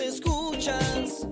escuchas,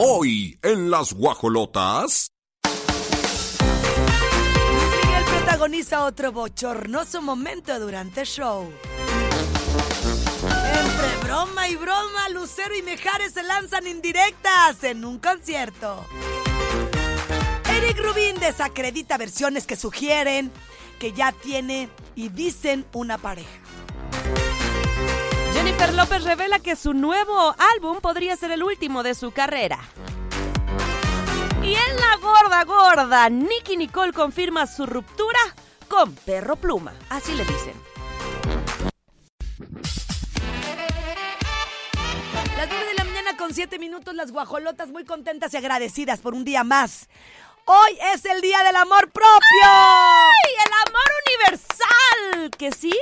Hoy en las guajolotas. Miguel protagoniza otro bochornoso momento durante el show. Entre broma y broma, Lucero y Mejares se lanzan indirectas en un concierto. Eric Rubin desacredita versiones que sugieren que ya tiene y dicen una pareja. Jennifer López revela que su nuevo álbum podría ser el último de su carrera. Y en la gorda gorda, Nicky Nicole confirma su ruptura con Perro Pluma. Así le dicen. Las 9 de la mañana con 7 minutos, las guajolotas muy contentas y agradecidas por un día más. Hoy es el día del amor propio. ¡Ay, el amor universal! ¿Que sí?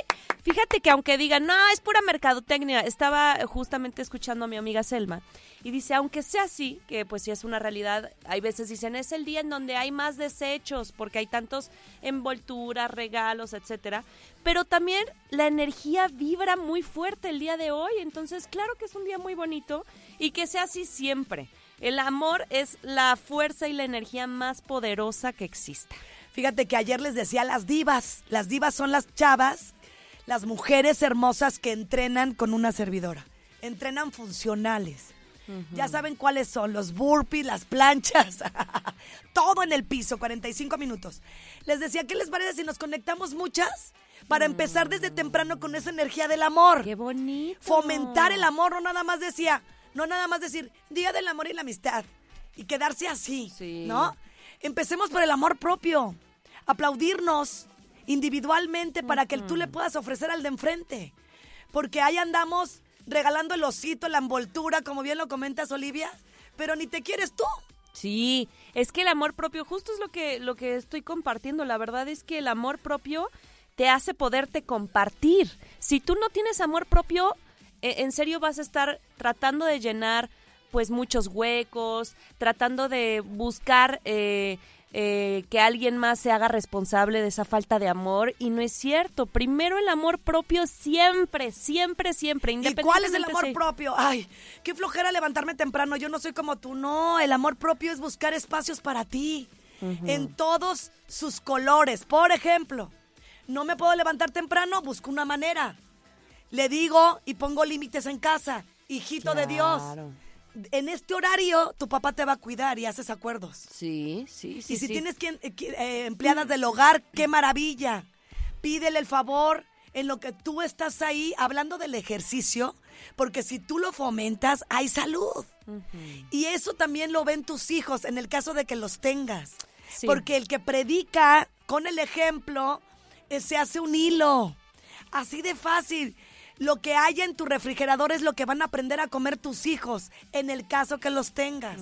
Fíjate que aunque digan, no, es pura mercadotecnia, estaba justamente escuchando a mi amiga Selma y dice, aunque sea así, que pues sí es una realidad, hay veces dicen, es el día en donde hay más desechos porque hay tantos envolturas, regalos, etcétera, pero también la energía vibra muy fuerte el día de hoy, entonces claro que es un día muy bonito y que sea así siempre. El amor es la fuerza y la energía más poderosa que exista. Fíjate que ayer les decía las divas. Las divas son las chavas, las mujeres hermosas que entrenan con una servidora. Entrenan funcionales. Ya saben cuáles son, los burpees, las planchas, todo en el piso, 45 minutos. Les decía, ¿qué les parece si nos conectamos muchas? Para empezar desde temprano con esa energía del amor. ¡Qué bonito! Fomentar el amor, no nada más decía, no nada más decir, Día del Amor y la Amistad. Y quedarse así, Sí. ¿no? Empecemos por el amor propio. Aplaudirnos individualmente para que tú le puedas ofrecer al de enfrente. Porque ahí andamos regalando el osito, la envoltura, como bien lo comentas, Olivia, pero ni te quieres tú. Sí, es que el amor propio, justo es lo que, lo que estoy compartiendo. La verdad es que el amor propio te hace poderte compartir. Si tú no tienes amor propio, eh, en serio vas a estar tratando de llenar pues muchos huecos, tratando de buscar eh, eh, que alguien más se haga responsable de esa falta de amor y no es cierto. Primero el amor propio siempre, siempre, siempre. ¿Y cuál es el amor propio? Ay, qué flojera levantarme temprano. Yo no soy como tú. No, el amor propio es buscar espacios para ti. En todos sus colores. Por ejemplo, no me puedo levantar temprano, busco una manera. Le digo y pongo límites en casa. Hijito de Dios. En este horario, tu papá te va a cuidar y haces acuerdos. Sí, sí, sí. y si sí. tienes quien- eh, eh, empleadas del hogar, qué maravilla. Pídele el favor en lo que tú estás ahí hablando del ejercicio, porque si tú lo fomentas, hay salud. Y eso también lo ven tus hijos en el caso de que los tengas. Sí. Porque el que predica con el ejemplo eh, se hace un hilo. Así de fácil. Lo que haya en tu refrigerador es lo que van a aprender a comer tus hijos, en el caso que los tengas.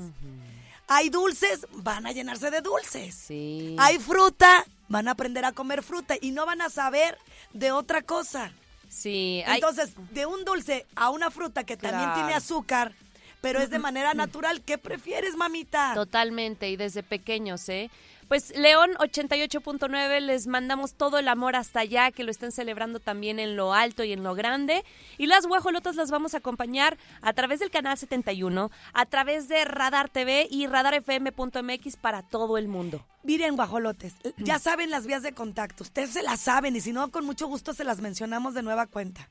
Hay dulces, van a llenarse de dulces. Sí. Hay fruta, van a aprender a comer fruta y no van a saber de otra cosa. Sí, hay- Entonces, de un dulce a una fruta que también tiene azúcar, pero es de manera natural, ¿qué prefieres, mamita? totalmente y desde pequeños, ¿eh? Pues León 88.9 les mandamos todo el amor hasta allá, que lo estén celebrando también en lo alto y en lo grande. Y las guajolotas las vamos a acompañar a través del canal 71, a través de Radar TV y radarfm.mx para todo el mundo. Miren, guajolotes, ya saben las vías de contacto. Ustedes se las saben y si no, con mucho gusto se las mencionamos de nueva cuenta.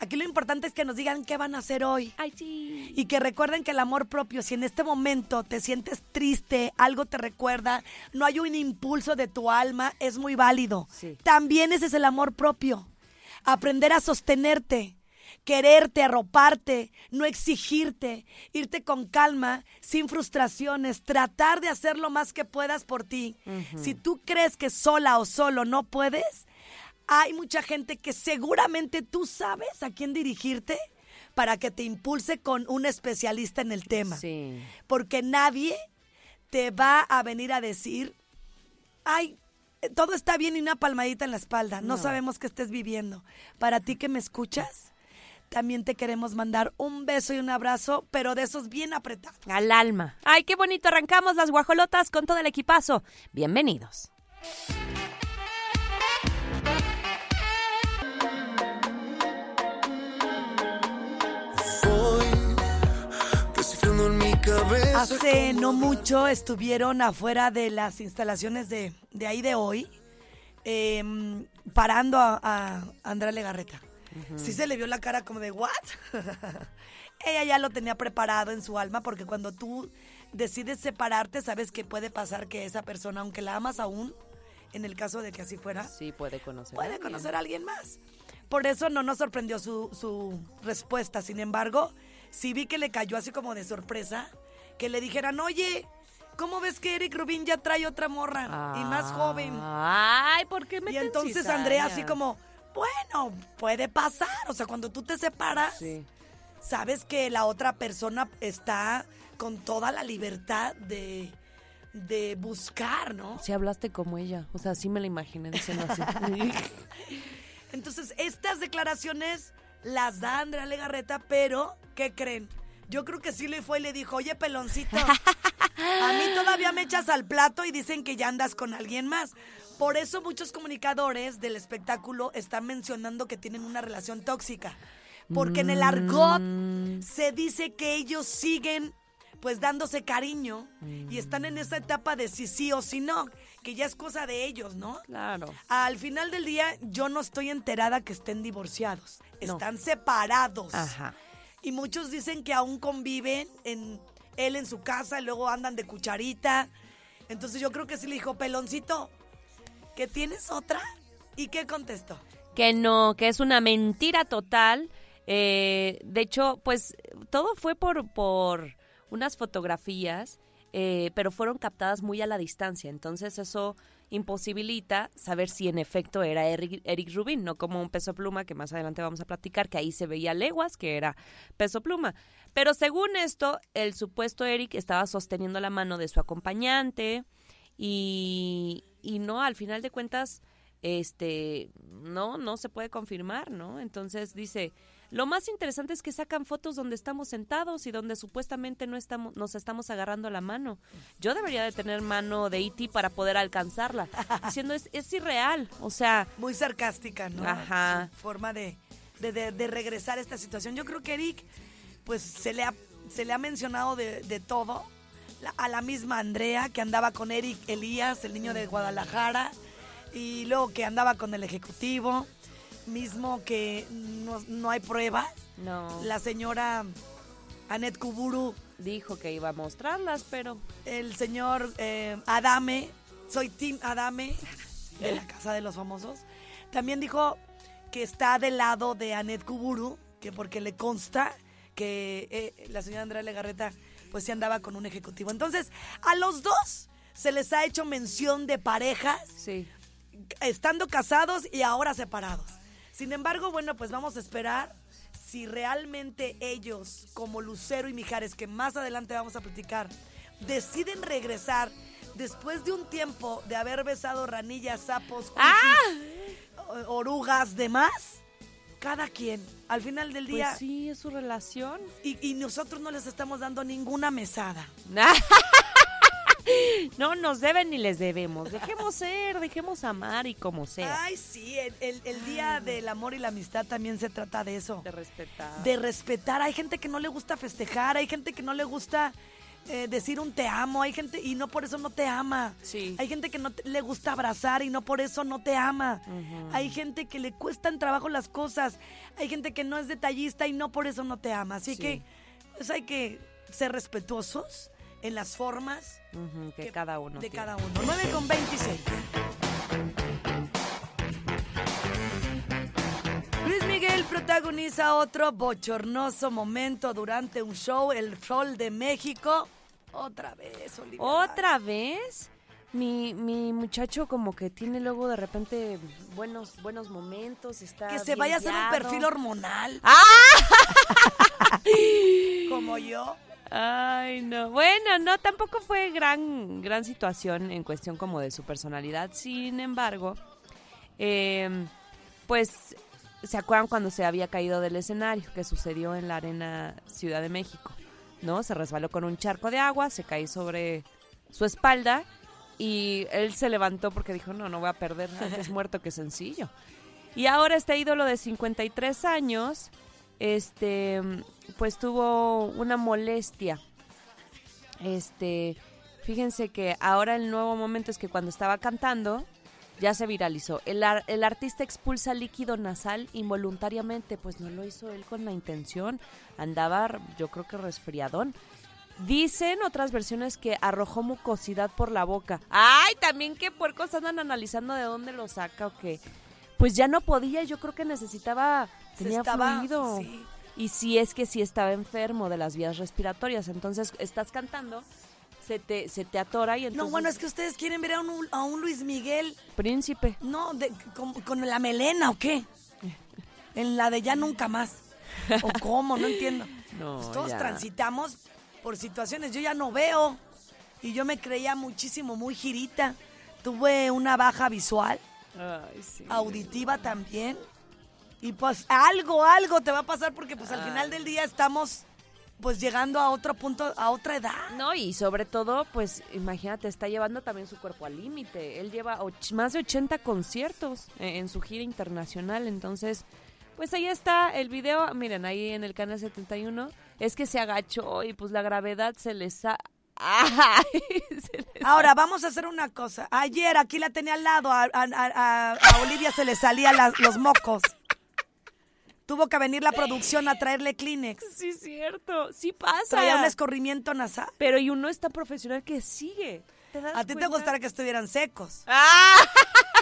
Aquí lo importante es que nos digan qué van a hacer hoy. Ay, sí. Y que recuerden que el amor propio, si en este momento te sientes triste, algo te recuerda, no hay un impulso de tu alma, es muy válido. Sí. También ese es el amor propio. Aprender a sostenerte. quererte, arroparte, no exigirte, irte con calma, sin frustraciones, tratar de hacer lo más que puedas por ti. Si tú crees que sola o solo no puedes, hay mucha gente que seguramente tú sabes a quién dirigirte para que te impulse con un especialista en el tema. Sí. Porque nadie te va a venir a decir, ay, todo está bien y una palmadita en la espalda. No, No. sabemos qué estés viviendo. Para ti que me escuchas, también te queremos mandar un beso y un abrazo, pero de esos bien apretados. Al alma. Ay, qué bonito. Arrancamos las guajolotas con todo el equipazo. Bienvenidos. Hace no mucho estuvieron afuera de las instalaciones de, de ahí de hoy, em, parando a, a Andrea Legarreta. Sí se le vio la cara como de, ¿what? Ella ya lo tenía preparado en su alma porque cuando tú decides separarte, sabes que puede pasar que esa persona, aunque la amas aún, en el caso de que así fuera, Sí, puede conocer. puede conocer a alguien más. Por eso no nos sorprendió su, su respuesta. Sin embargo, sí vi que le cayó así como de sorpresa, que le dijeran, oye, ¿cómo ves que Eric Rubin ya trae otra morra y más joven? Ay, ¿por qué me Y entonces Andrea así como, bueno, puede pasar. O sea, cuando tú te separas, Sí. sabes que la otra persona está con toda la libertad de, de buscar, ¿no? Si hablaste como ella. O sea, sí me la imaginé diciendo así. Entonces, estas declaraciones las da Andrea Legarreta, pero, ¿qué creen? Yo creo que sí le fue y le dijo, oye, peloncito, a mí todavía me echas al plato y dicen que ya andas con alguien más. Por eso muchos comunicadores del espectáculo están mencionando que tienen una relación tóxica. Porque en el argot se dice que ellos siguen pues dándose cariño y están en esa etapa de si sí o si no, que ya es cosa de ellos, ¿no? claro. Al final del día, yo no estoy enterada que estén divorciados. No. Están separados. Ajá. Y muchos dicen que aún conviven en él en su casa y luego andan de cucharita. Entonces yo creo que sí le dijo, peloncito, ¿que tienes otra? ¿Y qué contestó? Que no, que es una mentira total. Eh, de hecho, pues todo fue por, por unas fotografías, eh, pero fueron captadas muy a la distancia. Entonces eso imposibilita saber si en efecto era Eric, Eric Rubin, no como un peso pluma que más adelante vamos a platicar, que ahí se veía leguas que era peso pluma. Pero según esto, el supuesto Eric estaba sosteniendo la mano de su acompañante y, y no, al final de cuentas, este, no, no se puede confirmar, ¿no? Entonces dice, lo más interesante es que sacan fotos donde estamos sentados y donde supuestamente no estamos, nos estamos agarrando la mano. Yo debería de tener mano de E.T. para poder alcanzarla, diciendo, es, es irreal, o sea, Muy sarcástica, ¿no? Ajá. Su forma de, de, de- de regresar a esta situación. Yo creo que Eric, pues se le ha, se le ha mencionado de, de todo. La- a la misma Andrea, que andaba con Eric Elías, el niño de Guadalajara, y luego que andaba con el ejecutivo, mismo que no, no hay pruebas. no, La señora Anet Kuburu, dijo que iba a mostrarlas, pero el señor eh, Adame, soy Tim Adame, de la Casa de los Famosos, también dijo que está del lado de Anet Kuburu, que porque le consta que eh, la señora Andrea Legarreta pues sí andaba con un ejecutivo. Entonces, a los dos se les ha hecho mención de parejas sí. estando casados y ahora separados. Sin embargo, bueno, pues vamos a esperar si realmente ellos, como Lucero y Mijares, que más adelante vamos a platicar, deciden regresar después de un tiempo de haber besado ranillas, sapos, cuchis, o- orugas, demás. Cada quien, al final del Pues día, sí, es su relación. y, y nosotros no les estamos dando ninguna mesada. No nos deben ni les debemos. Dejemos ser, dejemos amar y como sea. Ay, sí, el, el- el día del amor y la amistad también se trata de eso. De respetar. de respetar. Hay gente que no le gusta festejar, hay gente que no le gusta eh, decir un te amo, hay gente y no por eso no te ama. Sí. Hay gente que no te- le gusta abrazar y no por eso no te ama. Hay gente que le cuestan trabajo las cosas. Hay gente que no es detallista y no por eso no te ama. Así Sí. que pues hay que ser respetuosos en las formas Ujú, que, cada uno. de tiene. cada uno. 9 con 26. Luis Miguel, protagoniza otro bochornoso momento durante un show, el Sol de México. Otra vez, Olivia. ¿Otra vez? Mi, mi muchacho como que tiene luego de repente buenos buenos momentos, está Que se vaya a hacer un perfil hormonal. ¡Ah! Como yo. Ay, no. Bueno, no, tampoco fue gran, gran situación en cuestión como de su personalidad. Sin embargo, eh, pues, ¿se acuerdan cuando se había caído del escenario? Que sucedió en la Arena Ciudad de México, ¿no? Se resbaló con un charco de agua, se cae sobre su espalda y él se levantó porque dijo, no, no voy a perder, antes muerto que sencillo. Y ahora este ídolo de 53 años, este, pues tuvo una molestia. Este, fíjense que ahora el nuevo momento es que cuando estaba cantando, ya se viralizó. El, ar- el artista expulsa líquido nasal involuntariamente, pues no lo hizo él con la intención. Andaba, yo creo que resfriadón. Dicen otras versiones que arrojó mucosidad por la boca. Ay, también qué puercos andan analizando de dónde lo saca o qué. Pues ya no podía, yo creo que necesitaba, Se tenía estaba- fluido. sí. Y si es que sí estaba enfermo de las vías respiratorias, entonces estás cantando, se te, se te atora y entonces... No, bueno, es que ustedes quieren ver a un, a un Luis Miguel, Príncipe. no, de- con, con la melena o qué. En la de ya nunca más. ¿O cómo? No entiendo. No, Pues todos ya. transitamos por situaciones. Yo ya no veo. Y yo me creía muchísimo, muy girita. Tuve una baja visual, Ay, sí. auditiva también. Y pues algo, algo te va a pasar porque pues al final del día estamos pues llegando a otro punto, a otra edad. No, y sobre todo, pues imagínate, está llevando también su cuerpo al límite. Él lleva más de 80 conciertos eh, en su gira internacional, entonces, pues ahí está el video, miren, ahí en el canal 71, es que se agachó y pues la gravedad se les ha... ¡Ay! Se les- Ahora, vamos a hacer una cosa. Ayer aquí la tenía al lado, a, a- a- a Olivia se le salían los mocos. Tuvo que venir la producción a traerle Kleenex. Sí, es cierto, sí pasa. Traía un escorrimiento nasal. Pero y uno está profesional que sigue. ¿Te das A ti te gustaría que estuvieran secos. ¡Ah!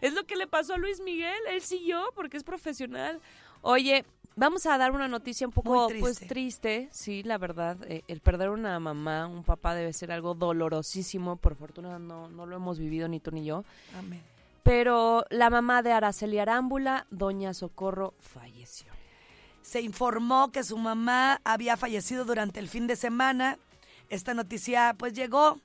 Es lo que le pasó a Luis Miguel. Él siguió porque es profesional. Oye, vamos a dar una noticia un poco Muy triste. pues triste. Sí, la verdad. eh, el perder una mamá, un papá debe ser algo dolorosísimo. Por fortuna no, no lo hemos vivido ni tú ni yo. Amén. Pero la mamá de Araceli Arámbula, doña Socorro, falleció. Se informó que su mamá había fallecido durante el fin de semana. Esta noticia pues llegó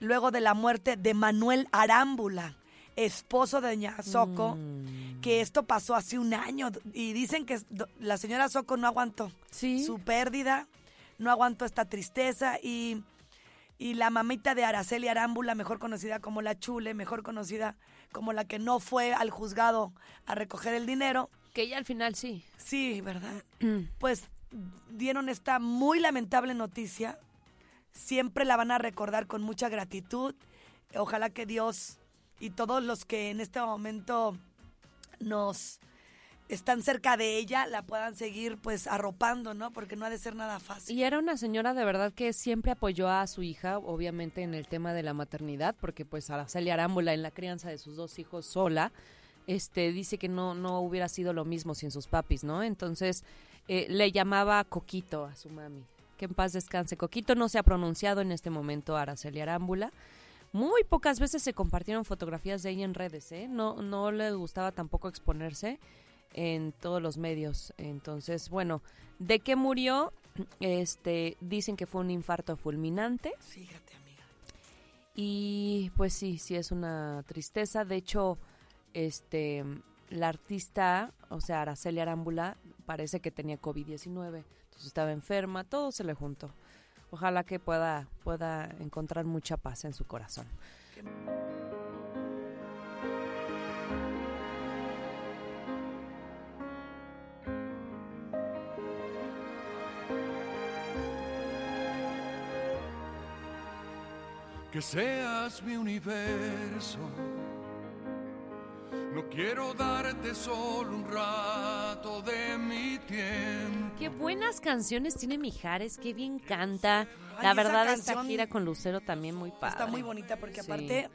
luego de la muerte de Manuel Arámbula, esposo de doña Soco, Mm. que esto pasó hace un año y dicen que la señora Soco no aguantó Sí. su pérdida, no aguantó esta tristeza y, y la mamita de Araceli Arámbula, mejor conocida como la Chule, mejor conocida como la que no fue al juzgado a recoger el dinero, Que ella al final sí. Sí, ¿verdad? pues dieron esta muy lamentable noticia. Siempre la van a recordar con mucha gratitud. Ojalá que Dios y todos los que en este momento nos están cerca de ella la puedan seguir pues arropando, ¿no? Porque no ha de ser nada fácil. Y era una señora de verdad que siempre apoyó a su hija, obviamente en el tema de la maternidad, porque pues Araceli Arámbula en la crianza de sus dos hijos sola, este dice que no no hubiera sido lo mismo sin sus papis, ¿no? Entonces eh, le llamaba Coquito a su mami. Que en paz descanse. Coquito no se ha pronunciado en este momento Araceli Arámbula. Muy pocas veces se compartieron fotografías de ella en redes, ¿eh? No, no le gustaba tampoco exponerse en todos los medios. Entonces, bueno, ¿de qué murió? Este, dicen que fue un infarto fulminante Fíjate, amiga. y pues sí, sí es una tristeza. De hecho, este, la artista, o sea, Araceli Arámbula, parece que tenía COVID-19, entonces estaba enferma, todo se le juntó. Ojalá que pueda, pueda encontrar mucha paz en su corazón. Que seas mi universo. No quiero darte solo un rato de mi tiempo. Qué buenas canciones tiene Mijares, qué bien canta. La verdad, esta gira con Lucero también muy padre. Está muy bonita porque Sí. aparte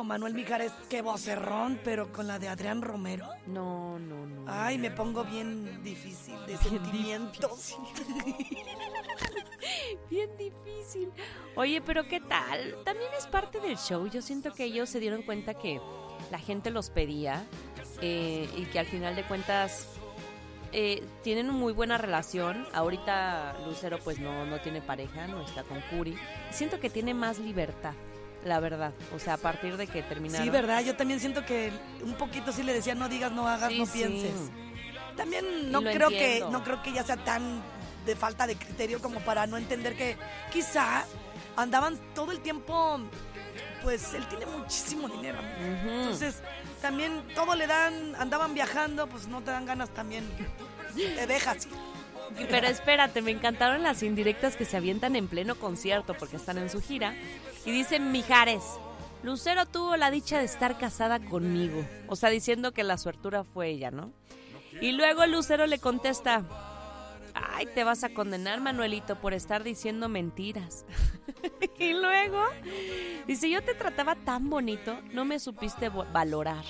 Digo, Manuel Mijares, qué vocerrón, pero con la de Adrián Romero. No, no, no. Ay, me pongo bien difícil de sentimientos. Bien difícil. Oye, pero ¿qué tal? También es parte del show. Yo siento que ellos se dieron cuenta que la gente los pedía eh, y que al final de cuentas eh, tienen una muy buena relación. Ahorita Lucero pues no, no tiene pareja, no está con Curi. Siento que tiene más libertad, la verdad. O sea, a partir de que terminaron. Sí, verdad, yo también siento que un poquito sí le decía no digas, no hagas, Sí, no sí. pienses. También no creo que no creo que ya sea tan de falta de criterio como para no entender que quizá andaban todo el tiempo pues él tiene muchísimo dinero. Entonces, también todo le dan, andaban viajando, pues no te dan ganas también. Te dejas ir. Pero espérate, me encantaron las indirectas que se avientan en pleno concierto porque están en su gira. Y dicen Mijares, Lucero tuvo la dicha de estar casada conmigo. O sea, diciendo que la suertura fue ella, ¿no? Y luego Lucero le contesta, ay, te vas a condenar, Manuelito, por estar diciendo mentiras. y luego dice, yo te trataba tan bonito, no me supiste valorar.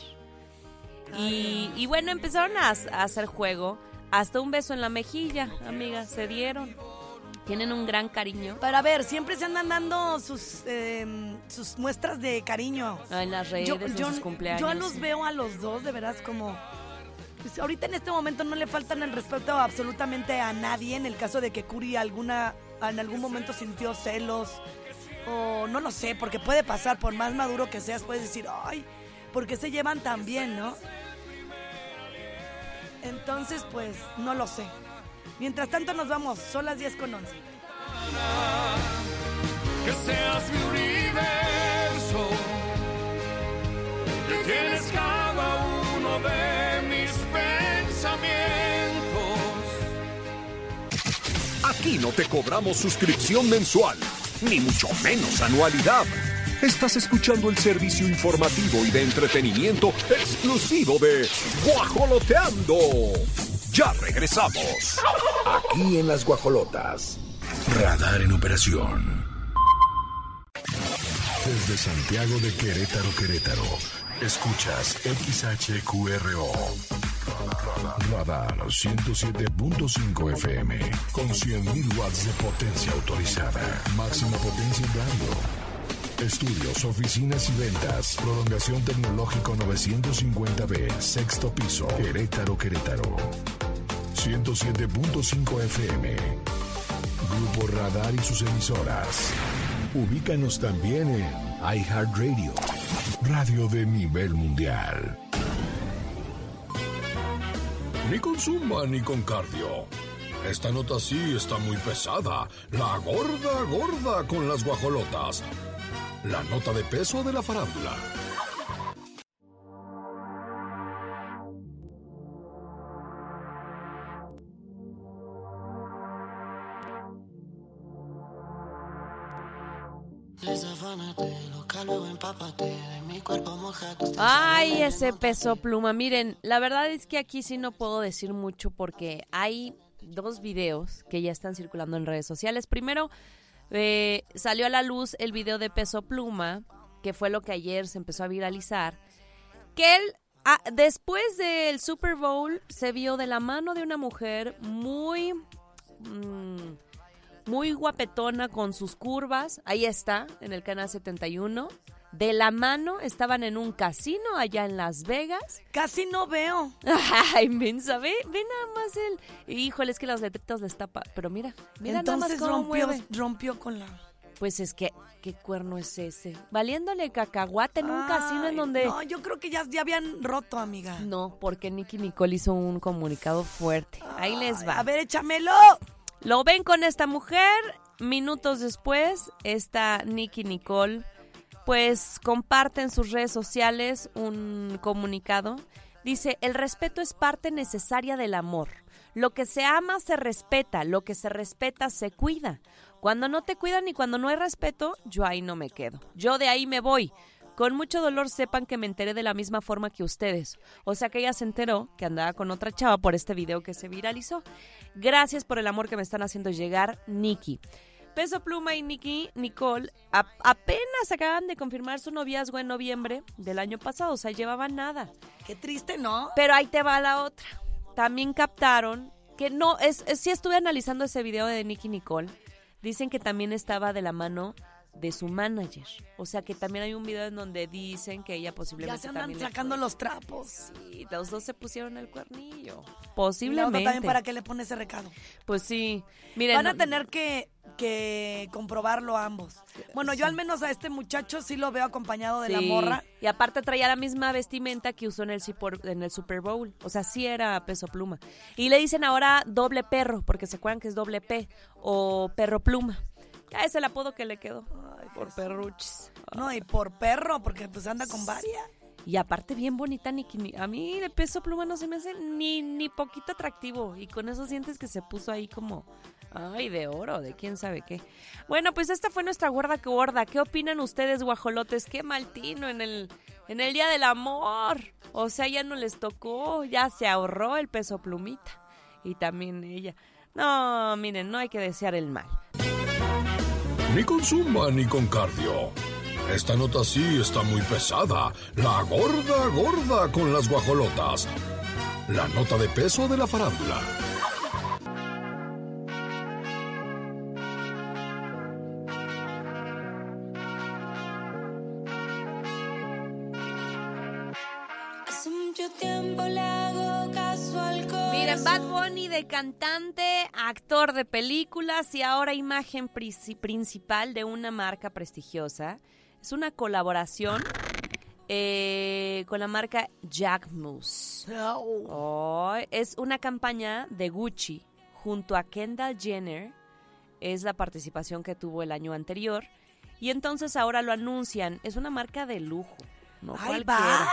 Y, y bueno, empezaron a, a hacer juego. Hasta un beso en la mejilla, amiga, se dieron. Tienen un gran cariño. Para ver, siempre se andan dando sus, eh, sus muestras de cariño. En las redes, yo, en yo- sus cumpleaños. yo los veo a los dos, de veras, como... pues, ahorita en este momento no le faltan el respeto absolutamente a nadie en el caso de que Curi alguna, en algún momento sintió celos o no lo sé, porque puede pasar, por más maduro que seas, puedes decir, ay, porque se llevan tan bien, ¿no? Entonces, pues, no lo sé. Mientras tanto nos vamos, son las 10 con 11. que seas mi universo, que tienes cada uno de mis pensamientos. Aquí no te cobramos suscripción mensual, ni mucho menos anualidad. Estás escuchando el servicio informativo y de entretenimiento exclusivo de Guajoloteando. Ya regresamos. Aquí en las guajolotas. Radar en operación. Desde Santiago de Querétaro, Querétaro. Escuchas XHQRO. Radar 107.5 FM. Con 100.000 watts de potencia autorizada. Máxima potencia en radio. Estudios, oficinas y ventas. Prolongación tecnológico 950B. Sexto piso. Querétaro, Querétaro. 107.5 FM. Grupo Radar y sus emisoras. Ubícanos también en iHeartRadio. Radio de nivel mundial. Ni con zumba ni con cardio. Esta nota sí está muy pesada. La gorda gorda con las guajolotas. La nota de peso de la farándula. Ay, ese peso pluma. Miren, la verdad es que aquí sí no puedo decir mucho porque hay dos videos que ya están circulando en redes sociales. Primero, eh, salió a la luz el video de peso pluma, que fue lo que ayer se empezó a viralizar, que él, ah, después del Super Bowl, se vio de la mano de una mujer muy... mm, muy guapetona con sus curvas. Ahí está, en el canal 71. De la mano estaban en un casino allá en Las Vegas. Casi no veo. Ay, mensa, ve, ve nada más el. Híjole, es que las letritas les tapa. Pero mira, mira nada más Entonces cómo rompió, mueve. rompió con la... Pues es que, ¿qué cuerno es ese? Valiéndole cacahuate en un casino en donde. No, yo creo que ya, ya habían roto, amiga. No, porque Nicky Nicole hizo un comunicado fuerte. Ahí les va. A ver, échamelo. Lo ven con esta mujer. Minutos después, esta Nicky Nicole, pues comparte en sus redes sociales un comunicado. Dice, el respeto es parte necesaria del amor. Lo que se ama se respeta, lo que se respeta se cuida. Cuando no te cuidan y cuando no hay respeto, yo ahí no me quedo. Yo de ahí me voy. Con mucho dolor sepan que me enteré de la misma forma que ustedes. O sea que ella se enteró que andaba con otra chava por este video que se viralizó. Gracias por el amor que me están haciendo llegar, Nikki. Peso Pluma y Nicky Nicole apenas acaban de confirmar su noviazgo en noviembre del año pasado, o sea, llevaban nada. Qué triste, ¿no? Pero ahí te va la otra. También captaron que no, es, es- sí estuve analizando ese video de Nicky Nicole. Dicen que también estaba de la mano de su manager. O sea que también hay un video en donde dicen que ella Ya posiblemente se andan también sacando los trapos. Sí, los dos se pusieron el cuernillo. Posiblemente. también para qué le pone ese recado. Pues sí. Miren, Van a no- tener que, que comprobarlo ambos. Bueno, yo al menos a este muchacho sí lo veo acompañado de la morra. Y aparte traía la misma vestimenta que usó en el, Super- en el Super Bowl. O sea, sí era peso pluma. Y le dicen ahora doble perro, porque se acuerdan que es doble P o perro pluma. Ya es el apodo que le quedó. por perruchis. No, y por perro, porque pues anda con varias. Y aparte bien bonita. Ni- A mí de peso pluma no se me hace ni, ni poquito atractivo. Y con esos dientes que se puso ahí como... Ay, de oro, de quién sabe qué. Bueno, pues esta fue nuestra gorda que gorda. ¿Qué opinan ustedes, guajolotes? Qué maltino en el, en el Día del Amor. O sea, ya no les tocó, ya se ahorró el peso plumita. Y también ella. No, miren, no hay que desear el mal. Ni con zumba ni con cardio. Esta nota sí está muy pesada. La gorda gorda con las guajolotas. La nota de peso de la farándula. Cantante, actor de películas y ahora imagen princi- principal de una marca prestigiosa. Es una colaboración eh, con la marca Jack Moose. Oh, es una campaña de Gucci junto a Kendall Jenner. Es la participación que tuvo el año anterior. Y entonces ahora lo anuncian. Es una marca de lujo. No Ay, cualquiera. bad.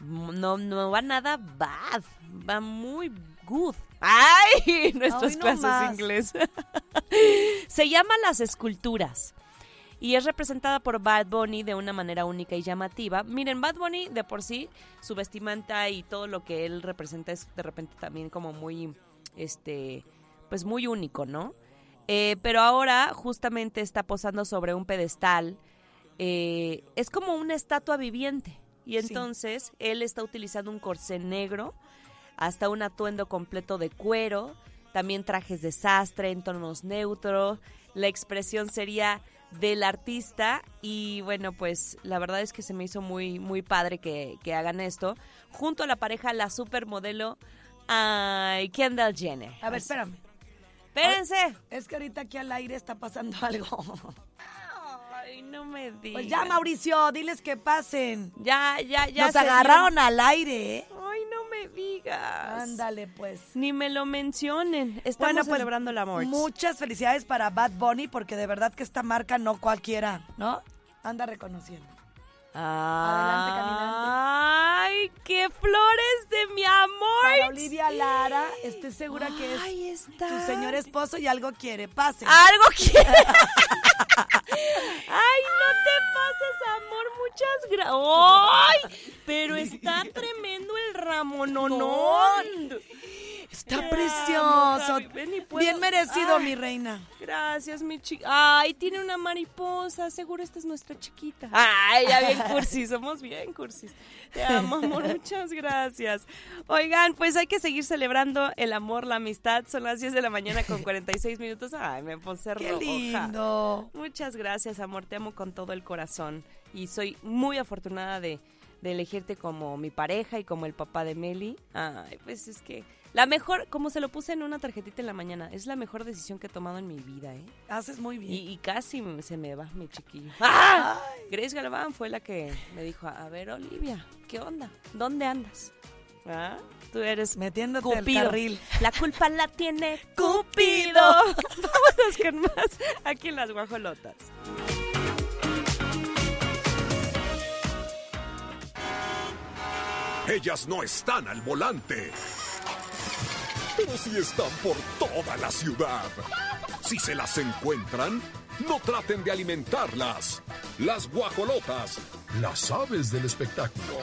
No, no va nada bad, va muy good. ¡Ay! Nuestras no clases de más. inglés. Se llama Las Esculturas y es representada por Bad Bunny de una manera única y llamativa. Miren, Bad Bunny de por sí, su vestimenta y todo lo que él representa es de repente también como muy, este, pues muy único, ¿no? Eh, pero ahora justamente está posando sobre un pedestal. eh, es como una estatua viviente. Y Sí. entonces él está utilizando un corsé negro, hasta un atuendo completo de cuero, también trajes de sastre en tonos neutros. La expresión sería del artista y bueno, pues la verdad es que se me hizo muy, muy padre que, que hagan esto. Junto a la pareja, la supermodelo ay, Kendall Jenner. A ver, espérame. Espérense. Es que ahorita aquí al aire está pasando algo. Ay, no me digas. Pues ya, Mauricio, diles que pasen. Ya, ya, ya. Nos agarraron al aire, ¿eh? Me digas. Ándale, pues. Ni me lo mencionen. Estamos Bueno, pues, celebrando el amor. Muchas felicidades para Bad Bunny, porque de verdad que esta marca no cualquiera, ¿no? Anda reconociendo. Adelante, caminante. Ay, qué flores de mi amor. Para Olivia Lara, estoy segura que es está. tu señor esposo y algo quiere. Pase. Algo quiere. Ay, no te pases, amor. Muchas gracias. ¡Ay! Pero está tremendo el ramononón. Está Te precioso. amo, Gaby. Ven y puedo- Bien merecido, Ay. mi reina. Gracias, mi chica. Ay, tiene una mariposa. Seguro esta es nuestra chiquita. Ay, ya bien cursis. Somos bien cursis. Te amo, amor. Muchas gracias. Oigan, pues hay que seguir celebrando el amor, la amistad. Son las 10 de la mañana con 46 minutos. Ay, me puse Qué roja. lindo. Muchas gracias, amor. Te amo con todo el corazón. Y soy muy afortunada de, de elegirte como mi pareja y como el papá de Meli. Ay, pues es que la mejor, como se lo puse en una tarjetita en la mañana, es la mejor decisión que he tomado en mi vida, ¿eh? Haces muy bien. Y, y casi me- se me va mi chiquillo. ¡Ah! Grace Galván fue la que me dijo, a ver, Olivia, ¿qué onda? ¿Dónde andas? ¿Ah? Tú eres Metiéndote al Cupido. carril. La culpa la tiene Cupido. Vámonos con más aquí en las guajolotas. Ellas no están al volante. Pero sí están por toda la ciudad. Si se las encuentran, no traten de alimentarlas. Las guajolotas, Las aves del espectáculo.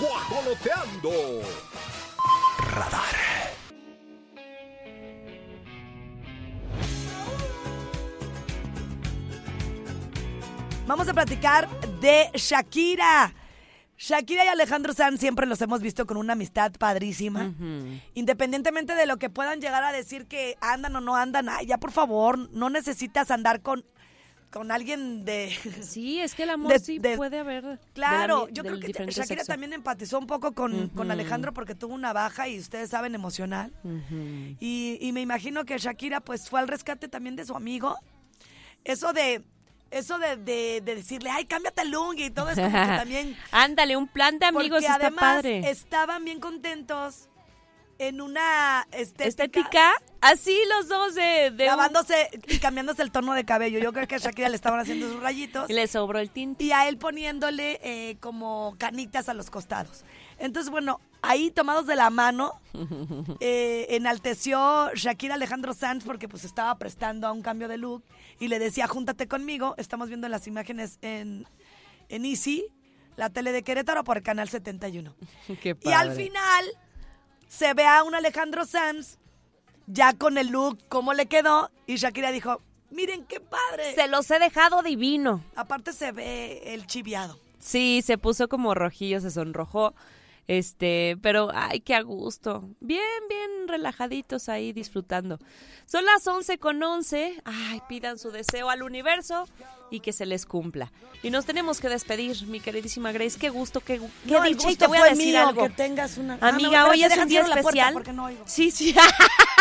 guajoloteando. Vamos a platicar de Shakira. Shakira y Alejandro Sanz siempre los hemos visto con una amistad padrísima. Independientemente de lo que puedan llegar a decir que andan o no andan, ay, ya por favor, no necesitas andar con, con alguien de... Sí, es que el amor De- sí de- puede haber. la Claro, yo creo que Shakira sexo. también empatizó un poco con, con. Alejandro porque tuvo una baja y ustedes saben emocional. Y, y me imagino que Shakira pues fue al rescate también de su amigo. Eso de eso de, de- de decirle, ay, cámbiate el look y todo es como que también... Ándale, un plan de amigos porque está además padre. estaban bien contentos en una estética, Estética, así los dos de, de un- lavándose y cambiándose el tono de cabello. Yo creo que a Shakira le estaban haciendo sus rayitos y le sobró el tinte. y a él poniéndole eh, como canitas a los costados. Entonces, bueno, ahí tomados de la mano, eh, enalteció Shakira Alejandro Sanz porque pues estaba prestando a un cambio de look y le decía, júntate conmigo. Estamos viendo las imágenes en, en Easy, la tele de Querétaro por el canal 71. Qué Y al padre. final se ve a un Alejandro Sanz ya con el look, cómo le quedó, y Shakira dijo, miren qué padre. Se los he dejado divino. Aparte se ve el chiviado. Sí, se puso como rojillo, se sonrojó. Este, pero ay, qué a gusto. Bien, bien relajaditos ahí disfrutando. Son las 11 con 11. Ay, pidan su deseo al universo y que se les cumpla. Y nos tenemos que despedir, mi queridísima Grace. Qué gusto, qué, qué No, dicha. Y te voy a decir mío algo. que tengas una... Ah, no, Amiga, hoy es un día especial. porque no oigo. Sí, sí.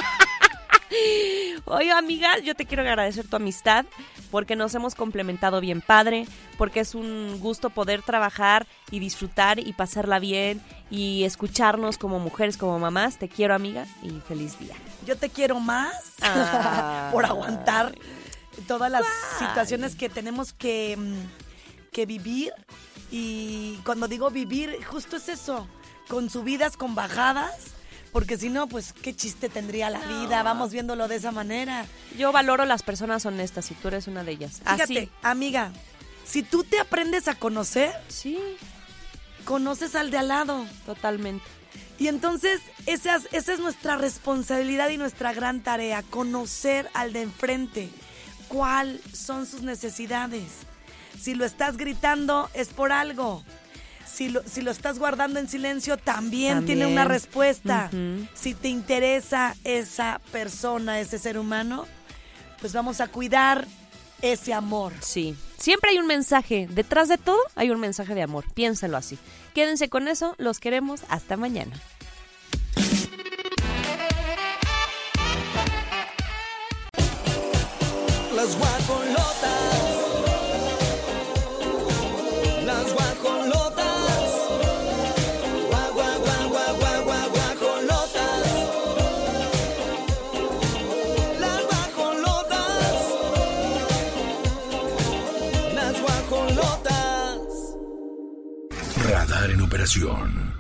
Oye, amiga, yo te quiero agradecer tu amistad porque nos hemos complementado bien padre, porque es un gusto poder trabajar y disfrutar y pasarla bien y escucharnos como mujeres, como mamás. Te quiero, amiga, y feliz día. Yo te quiero más Ay. por aguantar todas las situaciones que tenemos que, mm, que vivir. Y cuando digo vivir, justo es eso, con subidas, con bajadas. Porque si no, pues qué chiste tendría la vida. Vamos viéndolo de esa manera. Yo valoro las personas honestas y tú eres una de ellas. Fíjate, Así. amiga, si tú te aprendes a conocer, Sí, conoces al de al lado. totalmente. Y entonces esa, es- esa es nuestra responsabilidad y nuestra gran tarea, conocer al de enfrente, cuáles son sus necesidades. Si lo estás gritando es por algo. Si lo, si lo estás guardando en silencio también, También. tiene una respuesta. Si te interesa esa persona, ese ser humano, pues vamos a cuidar ese amor. Sí, siempre hay un mensaje. Detrás de todo hay un mensaje de amor. Piénsalo así. Quédense con eso. Los queremos. Hasta mañana. Las Las